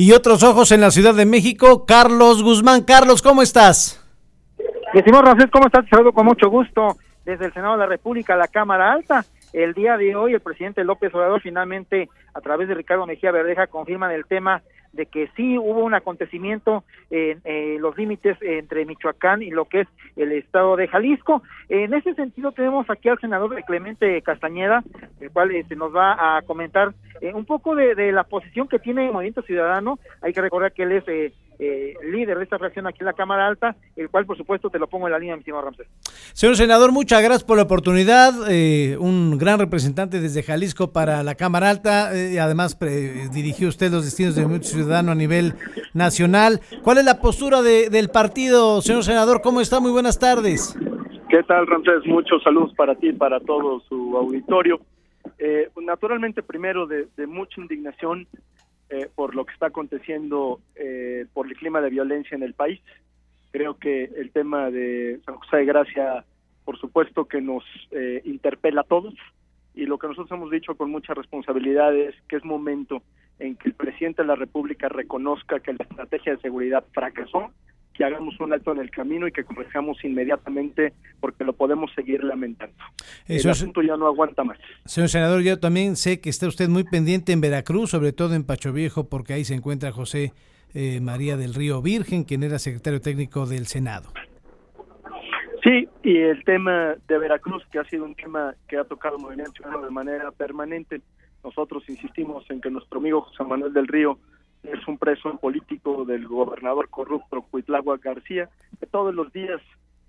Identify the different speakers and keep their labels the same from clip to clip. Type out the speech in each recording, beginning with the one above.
Speaker 1: Y otros ojos en la Ciudad de México, Carlos Guzmán. Carlos, ¿cómo estás?
Speaker 2: Estimado Ramsés, ¿cómo estás? Te saludo con mucho gusto desde el Senado de la República, la Cámara Alta. El día de hoy, el presidente López Obrador finalmente, a través de Ricardo Mejía Verdeja, confirman el tema de que sí hubo un acontecimiento en eh, los límites entre Michoacán y lo que es el estado de Jalisco. En ese sentido tenemos aquí al senador Clemente Castañeda, el cual se este, nos va a comentar eh, un poco de, de, la posición que tiene el Movimiento Ciudadano. Hay que recordar que él es eh, líder de esta fracción aquí en la Cámara Alta, el cual por supuesto te lo pongo en la línea, mi estimado Ramsés.
Speaker 1: Señor senador, muchas gracias por la oportunidad. Eh, un gran representante desde Jalisco para la Cámara Alta. Eh, además, dirigió usted los destinos de Movimiento Ciudadano a nivel nacional. ¿Cuál es la postura de, del partido, señor senador? ¿Cómo está? Muy buenas tardes.
Speaker 3: ¿Qué tal, Ramsés? Muchos saludos para ti y para todo su auditorio. Eh, naturalmente, primero, de, de mucha indignación eh, por lo que está aconteciendo eh, por el clima de violencia en el país. Creo que el tema de San José de Gracia, por supuesto que nos eh, interpela a todos y lo que nosotros hemos dicho con mucha responsabilidad es que es momento en que el presidente de la República reconozca que la estrategia de seguridad fracasó que hagamos un alto en el camino y que corrijamos inmediatamente porque lo podemos seguir lamentando. Eso el asunto ya no aguanta más.
Speaker 1: Señor senador, yo también sé que está usted muy pendiente en Veracruz, sobre todo en Pacho Viejo, porque ahí se encuentra José eh, María del Río Virgen, quien era secretario técnico del Senado.
Speaker 3: Sí, y el tema de Veracruz, que ha sido un tema que ha tocado el movimiento ciudadano de manera permanente, nosotros insistimos en que nuestro amigo José Manuel del Río es un preso político del gobernador corrupto Cuitlagua García, que todos los días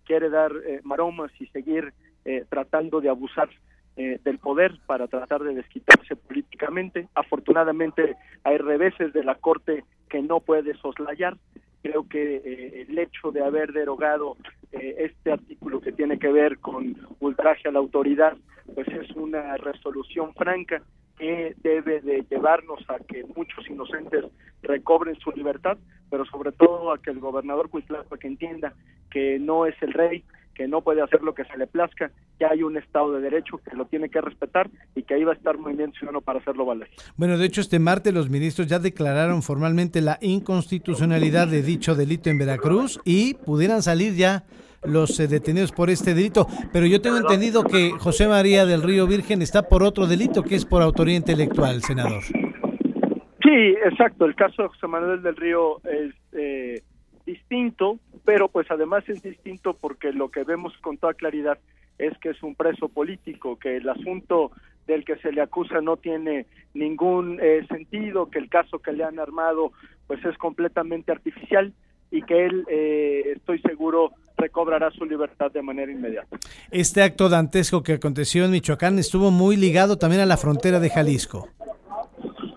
Speaker 3: quiere dar eh, maromas y seguir eh, tratando de abusar eh, del poder para tratar de desquitarse políticamente. Afortunadamente hay reveses de la Corte que no puede soslayar. Creo que el hecho de haber derogado este artículo que tiene que ver con ultraje a la autoridad, pues es una resolución franca que debe de llevarnos a que muchos inocentes recobren su libertad, pero sobre todo a que el gobernador Cuitlapa que entienda que no es el rey, que no puede hacer lo que se le plazca, que hay un Estado de Derecho que lo tiene que respetar y que ahí va a estar Movimiento Ciudadano para hacerlo valer.
Speaker 1: Bueno, de hecho, este martes los ministros ya declararon formalmente la inconstitucionalidad de dicho delito en Veracruz y pudieran salir ya los eh, detenidos por este delito. Pero yo tengo entendido que José María del Río Virgen está por otro delito, que es por autoría intelectual, senador.
Speaker 3: Sí, exacto. El caso de José Manuel del Río es eh, distinto, pero pues además es distinto porque lo que vemos con toda claridad es que es un preso político, que el asunto del que se le acusa no tiene ningún eh, sentido, que el caso que le han armado pues es completamente artificial y que él, eh, estoy seguro, recobrará su libertad de manera inmediata.
Speaker 1: Este acto dantesco que aconteció en Michoacán estuvo muy ligado también a la frontera de Jalisco.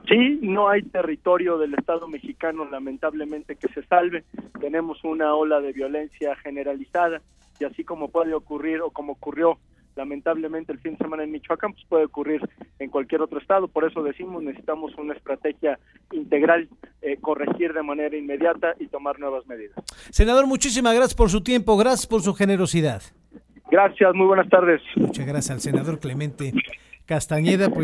Speaker 3: Sí, no hay territorio del Estado mexicano, lamentablemente, que se salve. Tenemos una ola de violencia generalizada y así como puede ocurrir o como ocurrió lamentablemente el fin de semana en Michoacán, pues puede ocurrir en cualquier otro estado. Por eso decimos, necesitamos una estrategia integral, eh, corregir de manera inmediata y tomar nuevas medidas.
Speaker 1: Senador, muchísimas gracias por su tiempo, gracias por su generosidad.
Speaker 3: Gracias, muy buenas tardes.
Speaker 1: Muchas gracias al senador Clemente Castañeda. Pues